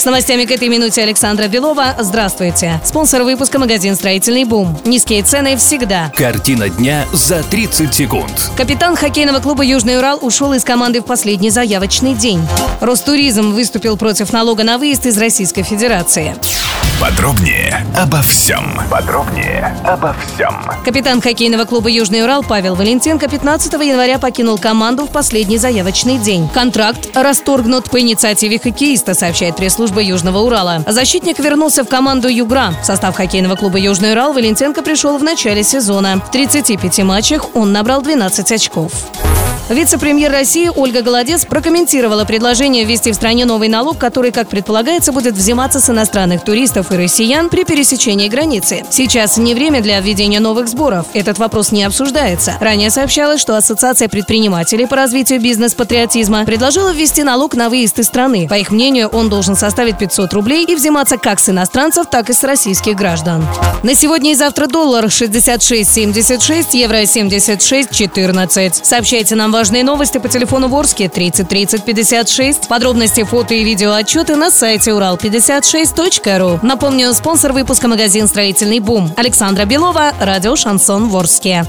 С новостями к этой минуте Александра Белова. Здравствуйте. Спонсор выпуска магазин «Строительный бум». Низкие цены всегда. Картина дня за 30 секунд. Капитан хоккейного клуба «Южный Урал» ушел из команды в последний заявочный день. Ростуризм выступил против налога на выезд из Российской Федерации. Подробнее обо всем. Подробнее обо всем. Капитан хоккейного клуба «Южный Урал» Павел Валентенко 15 января покинул команду в последний заявочный день. Контракт расторгнут по инициативе хоккеиста, сообщает пресс-служба Южного Урала. Защитник вернулся в команду «Югра». В состав хоккейного клуба «Южный Урал» Валентенко пришел в начале сезона. В 35 матчах он набрал 12 очков. Вице-премьер России Ольга Голодец прокомментировала предложение ввести в стране новый налог, который, как предполагается, будет взиматься с иностранных туристов и россиян при пересечении границы. Сейчас не время для введения новых сборов. Этот вопрос не обсуждается. Ранее сообщалось, что Ассоциация предпринимателей по развитию бизнес-патриотизма предложила ввести налог на выезд из страны. По их мнению, он должен составить 500 рублей и взиматься как с иностранцев, так и с российских граждан. На сегодня и завтра доллар 66.76, евро 76.14. Сообщайте нам важные новости по телефону Ворске 30 30 56. Подробности, фото и видео отчеты на сайте урал56.ру. Напомню, спонсор выпуска магазин «Строительный бум». Александра Белова, радио «Шансон Ворске».